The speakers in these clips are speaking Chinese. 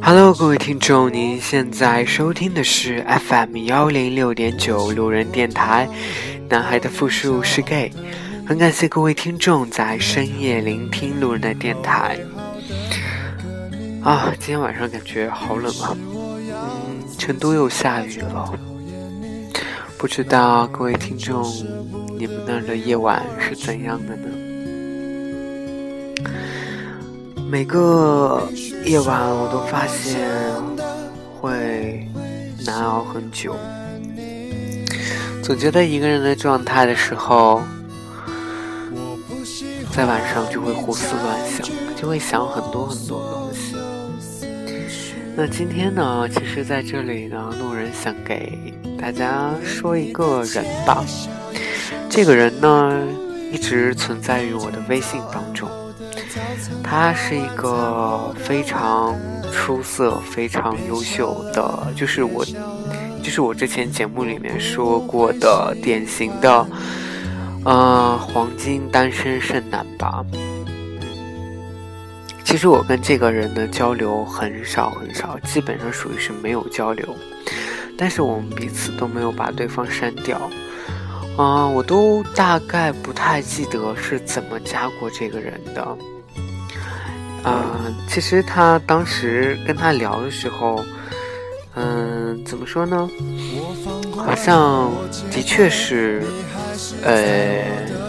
Hello，各位听众，您现在收听的是 FM 幺零六点九路人电台。男孩的复数是 gay，很感谢各位听众在深夜聆听路人的电台。啊，今天晚上感觉好冷啊，嗯，成都又下雨了。不知道各位听众，你们那儿的夜晚是怎样的呢？每个夜晚我都发现会难熬很久，总觉得一个人的状态的时候，在晚上就会胡思乱想，就会想很多很多东西。那今天呢，其实在这里呢，路人想给大家说一个人吧。这个人呢，一直存在于我的微信当中。他是一个非常出色、非常优秀的，就是我，就是我之前节目里面说过的典型的，呃，黄金单身剩男吧。其实我跟这个人的交流很少很少，基本上属于是没有交流，但是我们彼此都没有把对方删掉。啊、我都大概不太记得是怎么加过这个人的。啊、其实他当时跟他聊的时候，嗯、怎么说呢？好像的确是，呃，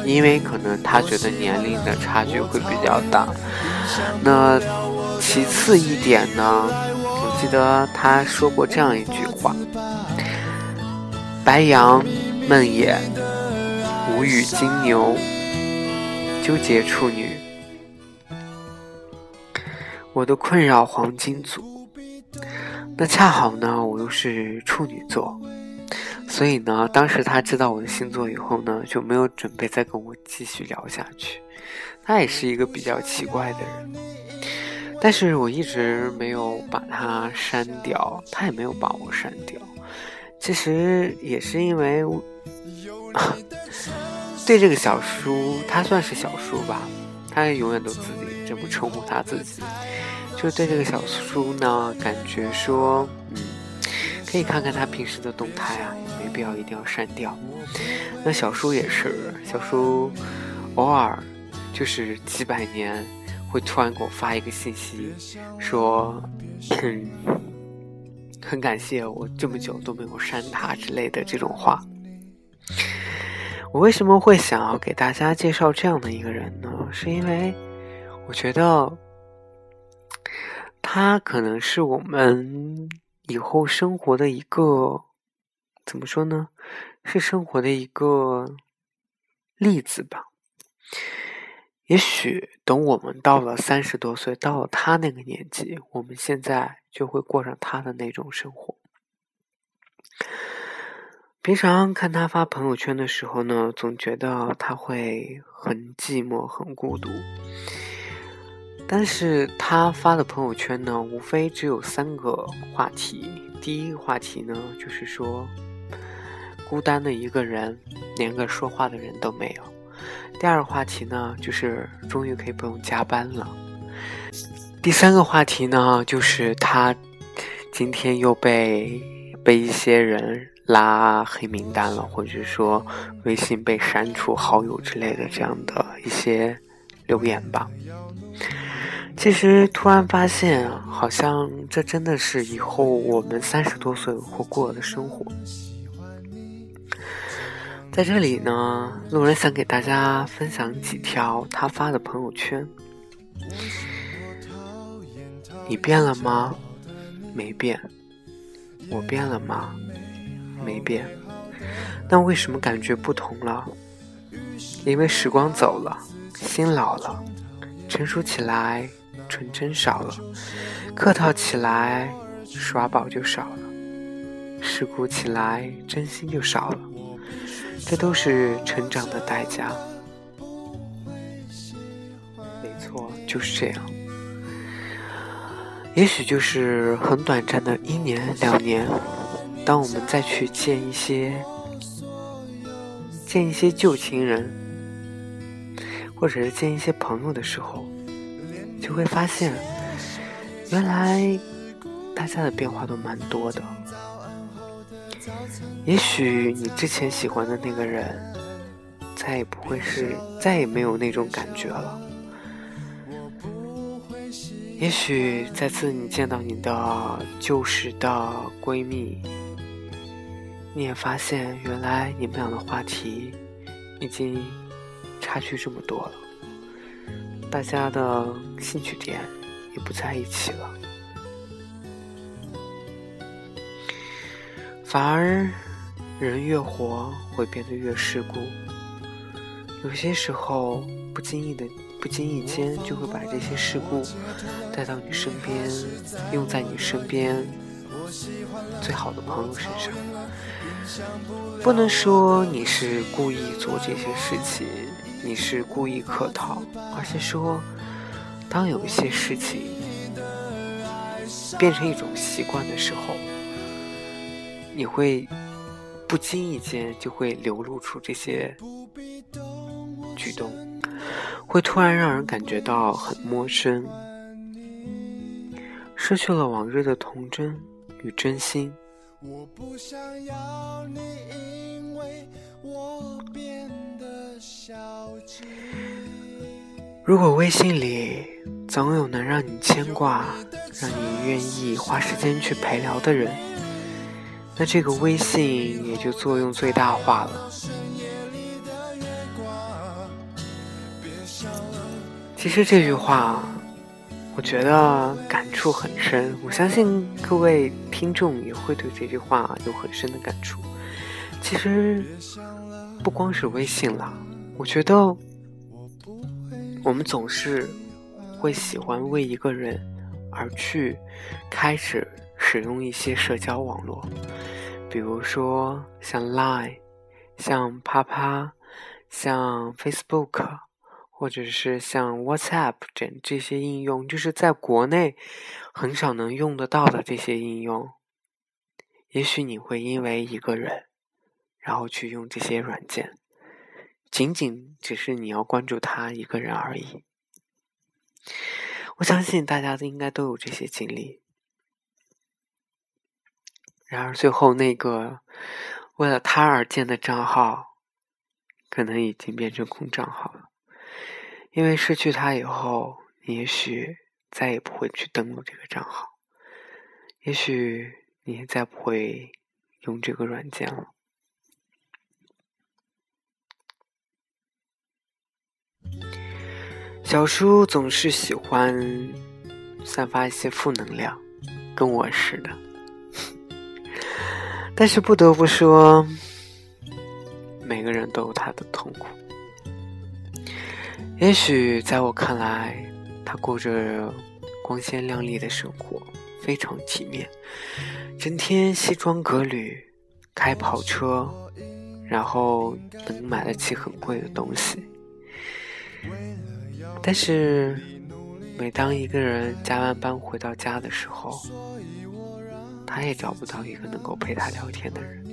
因为可能他觉得年龄的差距会比较大。那其次一点呢，我记得他说过这样一句话：“白羊梦魇，无语金牛，纠结处女。”我的困扰黄金组，那恰好呢，我又是处女座，所以呢，当时他知道我的星座以后呢，就没有准备再跟我继续聊下去。他也是一个比较奇怪的人，但是我一直没有把他删掉，他也没有把我删掉。其实也是因为对这个小叔，他算是小叔吧，他永远都自己这么称呼他自己。就对这个小叔呢，感觉说，嗯，可以看看他平时的动态啊，也没必要一定要删掉。那小叔也是，小叔偶尔就是几百年会突然给我发一个信息，说，嗯，很感谢我这么久都没有删他之类的这种话。我为什么会想要给大家介绍这样的一个人呢？是因为我觉得。他可能是我们以后生活的一个，怎么说呢？是生活的一个例子吧。也许等我们到了三十多岁，到了他那个年纪，我们现在就会过上他的那种生活。平常看他发朋友圈的时候呢，总觉得他会很寂寞、很孤独。但是他发的朋友圈呢，无非只有三个话题。第一个话题呢，就是说孤单的一个人，连个说话的人都没有。第二个话题呢，就是终于可以不用加班了。第三个话题呢，就是他今天又被被一些人拉黑名单了，或者说微信被删除好友之类的这样的一些留言吧。其实突然发现，好像这真的是以后我们三十多岁会过的生活。在这里呢，路人想给大家分享几条他发的朋友圈。你变了吗？没变。我变了吗？没变。那为什么感觉不同了？因为时光走了，心老了，成熟起来。纯真少了，客套起来，耍宝就少了；世故起来，真心就少了。这都是成长的代价。没错，就是这样。也许就是很短暂的一年两年，当我们再去见一些见一些旧情人，或者是见一些朋友的时候，就会发现，原来大家的变化都蛮多的。也许你之前喜欢的那个人，再也不会是，再也没有那种感觉了。也许再次你见到你的旧时的闺蜜，你也发现原来你们俩的话题已经差距这么多了，大家的兴趣点也不在一起了，反而人越活会变得越世故，有些时候不经意的。不经意间就会把这些事故带到你身边，用在你身边最好的朋友身上。不能说你是故意做这些事情，你是故意客套，而是说，当有一些事情变成一种习惯的时候，你会不经意间就会流露出这些举动。会突然让人感觉到很陌生，失去了往日的童真与真心。如果微信里总有能让你牵挂、让你愿意花时间去陪聊的人，那这个微信也就作用最大化了。其实这句话，我觉得感触很深。我相信各位听众也会对这句话有很深的感触。其实不光是微信了，我觉得我们总是会喜欢为一个人而去开始使用一些社交网络，比如说像 Line、像啪啪、像 Facebook。或者是像 WhatsApp 这这些应用，就是在国内很少能用得到的这些应用。也许你会因为一个人，然后去用这些软件，仅仅只是你要关注他一个人而已。我相信大家都应该都有这些经历。然而最后那个为了他而建的账号，可能已经变成空账号了。因为失去他以后，你也许再也不会去登录这个账号，也许你也再不会用这个软件了。小叔总是喜欢散发一些负能量，跟我似的。但是不得不说，每个人都有他的痛苦。也许在我看来，他过着光鲜亮丽的生活，非常体面，整天西装革履，开跑车，然后能买得起很贵的东西。但是，每当一个人加完班回到家的时候，他也找不到一个能够陪他聊天的人。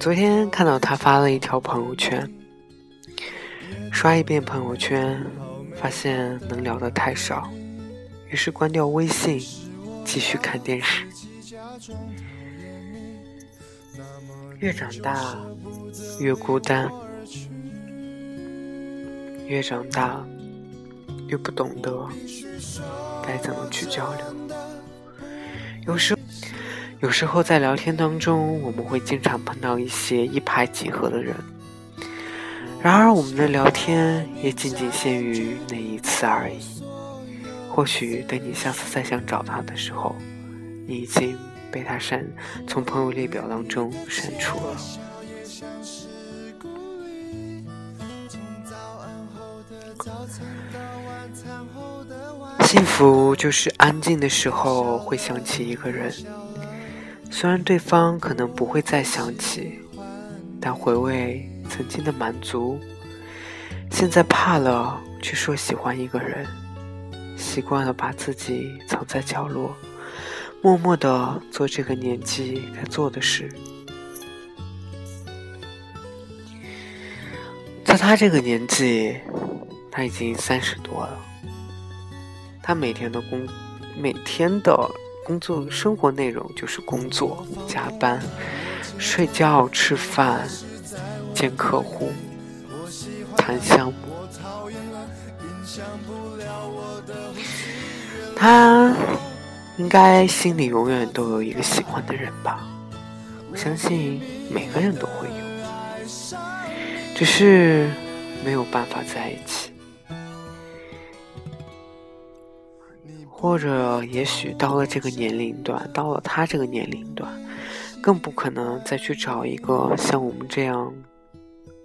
昨天看到他发了一条朋友圈，刷一遍朋友圈，发现能聊的太少，于是关掉微信，继续看电视。越长大越孤单，越长大越不懂得该怎么去交流，有时。有时候在聊天当中，我们会经常碰到一些一拍即合的人，然而我们的聊天也仅仅限于那一次而已。或许等你下次再想找他的时候，你已经被他删，从朋友列表当中删除了。幸福就是安静的时候会想起一个人。虽然对方可能不会再想起，但回味曾经的满足，现在怕了去说喜欢一个人，习惯了把自己藏在角落，默默的做这个年纪该做的事。在他这个年纪，他已经三十多了。他每天的工，每天的工作生活内容就是工作、加班、睡觉、吃饭、见客户、谈项目。他应该心里永远都有一个喜欢的人吧？我相信每个人都会有。只是没有办法在一起，或者也许到了这个年龄段，到了他这个年龄段，更不可能再去找一个像我们这样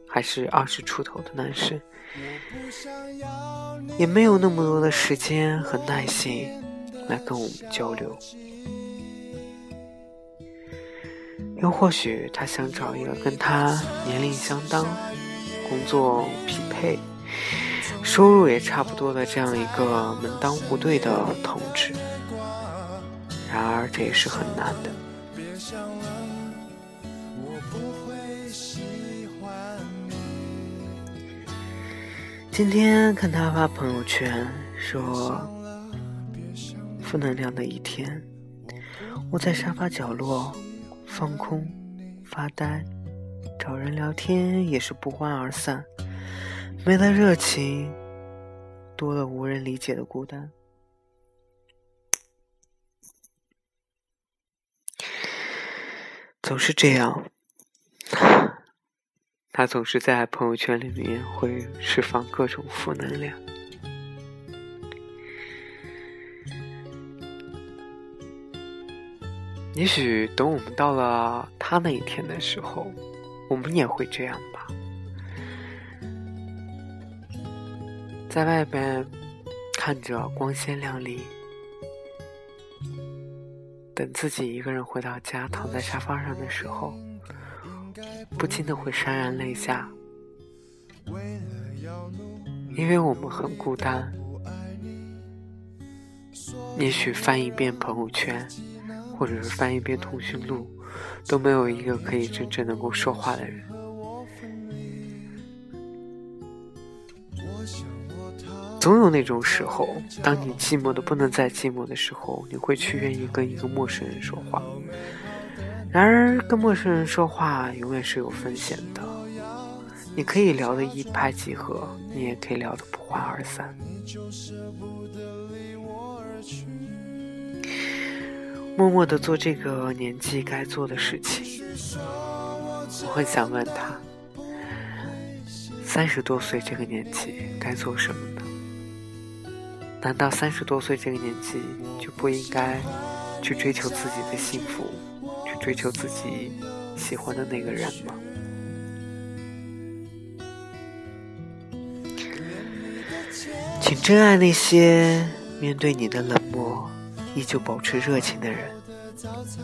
还是二十出头的男生，也没有那么多的时间和耐心来跟我们交流。又或许他想找一个跟他年龄相当、工作匹配、收入也差不多的这样一个门当户对的同志。然而这也是很难的。今天看他发朋友圈说：“负能量的一天，我在沙发角落。”放空、发呆、找人聊天也是不欢而散，没了热情，多了无人理解的孤单。总是这样，他总是在朋友圈里面会释放各种负能量。也许等我们到了他那一天的时候，我们也会这样吧。在外边看着光鲜亮丽，等自己一个人回到家，躺在沙发上的时候，不禁的会潸然泪下，因为我们很孤单。也许翻一遍朋友圈。或者是翻一遍通讯录，都没有一个可以真正能够说话的人。总有那种时候，当你寂寞的不能再寂寞的时候，你会去愿意跟一个陌生人说话。然而，跟陌生人说话永远是有风险的。你可以聊得一拍即合，你也可以聊得不欢而散。默默的做这个年纪该做的事情。我很想问他，三十多岁这个年纪该做什么呢？难道三十多岁这个年纪就不应该去追求自己的幸福，去追求自己喜欢的那个人吗？请珍爱那些面对你的冷漠。依旧保持热情的人，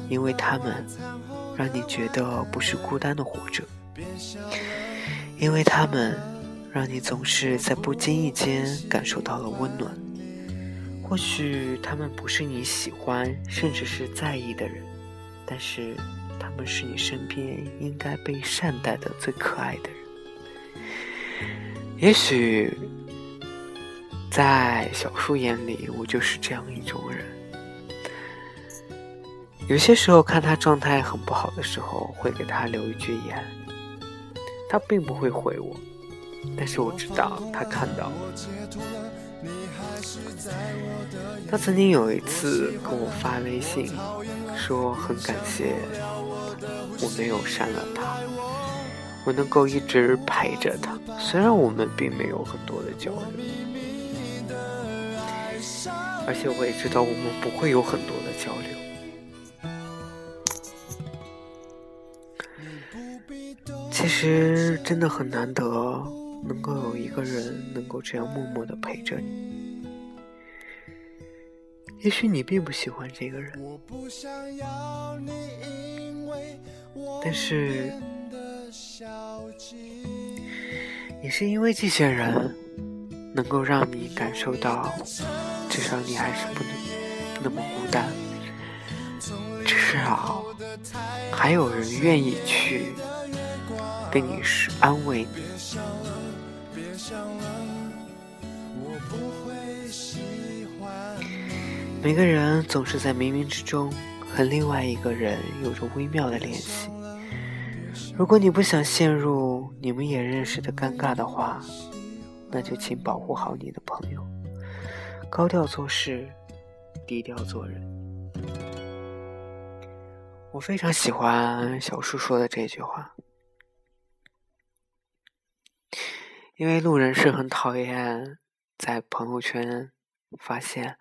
因为他们让你觉得不是孤单的活着，因为他们让你总是在不经意间感受到了温暖。或许他们不是你喜欢甚至是在意的人，但是他们是你身边应该被善待的最可爱的人。也许在小树眼里，我就是这样一种人。有些时候看他状态很不好的时候，会给他留一句言。他并不会回我，但是我知道他看到了。他曾经有一次跟我发微信，说很感谢我没有删了他，我能够一直陪着他。虽然我们并没有很多的交流，而且我也知道我们不会有很多的交流。其实真的很难得，能够有一个人能够这样默默的陪着你。也许你并不喜欢这个人，但是也是因为这些人，能够让你感受到，至少你还是不能那么孤单，至少还有人愿意去跟你是安慰你。每个人总是在冥冥之中和另外一个人有着微妙的联系。如果你不想陷入你们也认识的尴尬的话，那就请保护好你的朋友。高调做事，低调做人。我非常喜欢小树说的这句话，因为路人是很讨厌在朋友圈发现。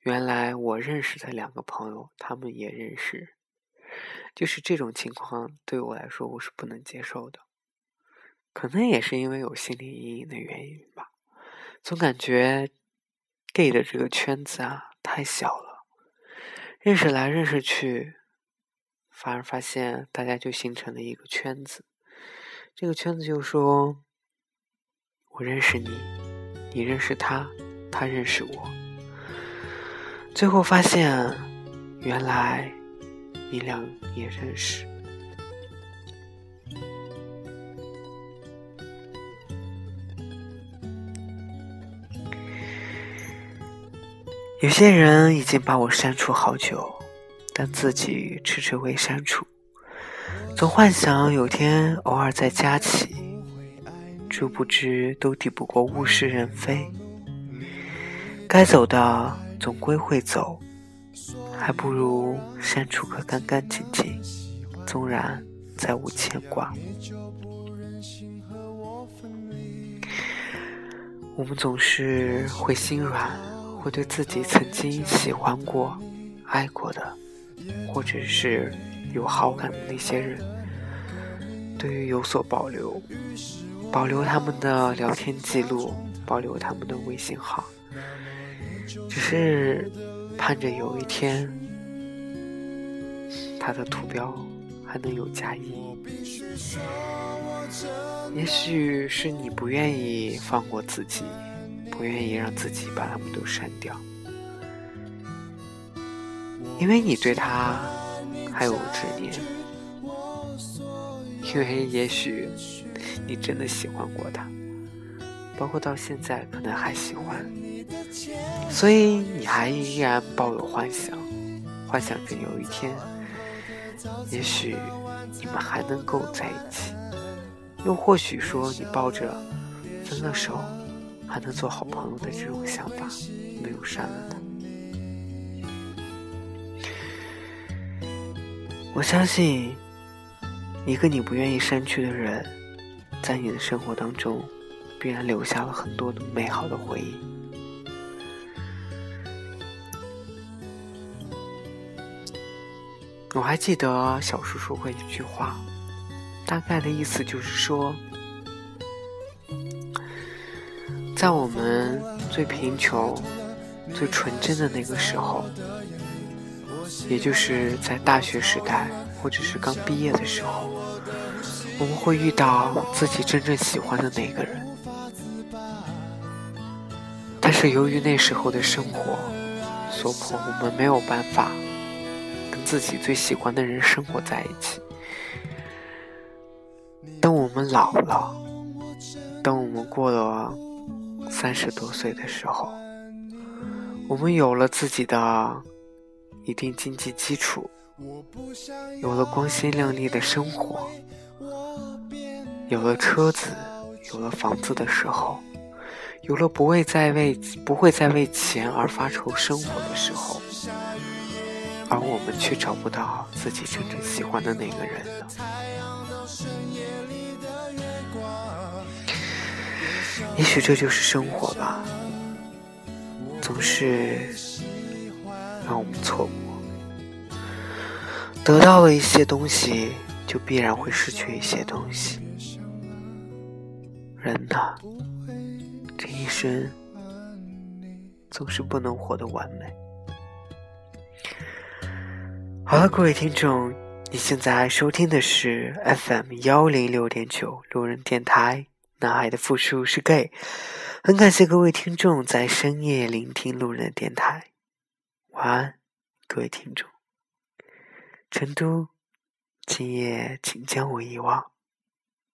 原来我认识的两个朋友，他们也认识，就是这种情况对我来说我是不能接受的。可能也是因为有心理阴影的原因吧，总感觉 gay 的这个圈子啊太小了，认识来认识去，反而发现大家就形成了一个圈子，这个圈子就说：我认识你，你认识他，他认识我。最后发现，原来你俩也认识。有些人已经把我删除好久，但自己迟迟未删除，总幻想有天偶尔再加起，殊不知都抵不过物是人非，该走的。总归会走，还不如删除个干干净净，纵然再无牵挂。我们总是会心软，会对自己曾经喜欢过、爱过的，或者是有好感的那些人，对于有所保留，保留他们的聊天记录，保留他们的微信号。只是盼着有一天，他的图标还能有加一。也许是你不愿意放过自己，不愿意让自己把他们都删掉，因为你对他还有执念，因为也许你真的喜欢过他，包括到现在可能还喜欢。所以你还依然抱有幻想，幻想着有一天，也许你们还能够在一起，又或许说你抱着分了手还能做好朋友的这种想法，没有删了他。我相信，一个你不愿意删去的人，在你的生活当中，必然留下了很多美好的回忆。我还记得小叔说过一句话，大概的意思就是说，在我们最贫穷、最纯真的那个时候，也就是在大学时代或者是刚毕业的时候，我们会遇到自己真正喜欢的那个人，但是由于那时候的生活所迫，我们没有办法跟。自己最喜欢的人生活在一起。当我们老了，当我们过了三十多岁的时候，我们有了自己的一定经济基础，有了光鲜亮丽的生活，有了车子，有了房子的时候，有了不会再为不会再为钱而发愁生活的时候。而我们却找不到自己真正喜欢的那个人了。也许这就是生活吧，总是让我们错过。得到了一些东西，就必然会失去一些东西。人呐，这一生总是不能活得完美。好了，各位听众，你现在收听的是 FM 幺零六点九路人电台。男孩的复数是 gay，很感谢各位听众在深夜聆听路人电台。晚安，各位听众。成都，今夜请将我遗忘。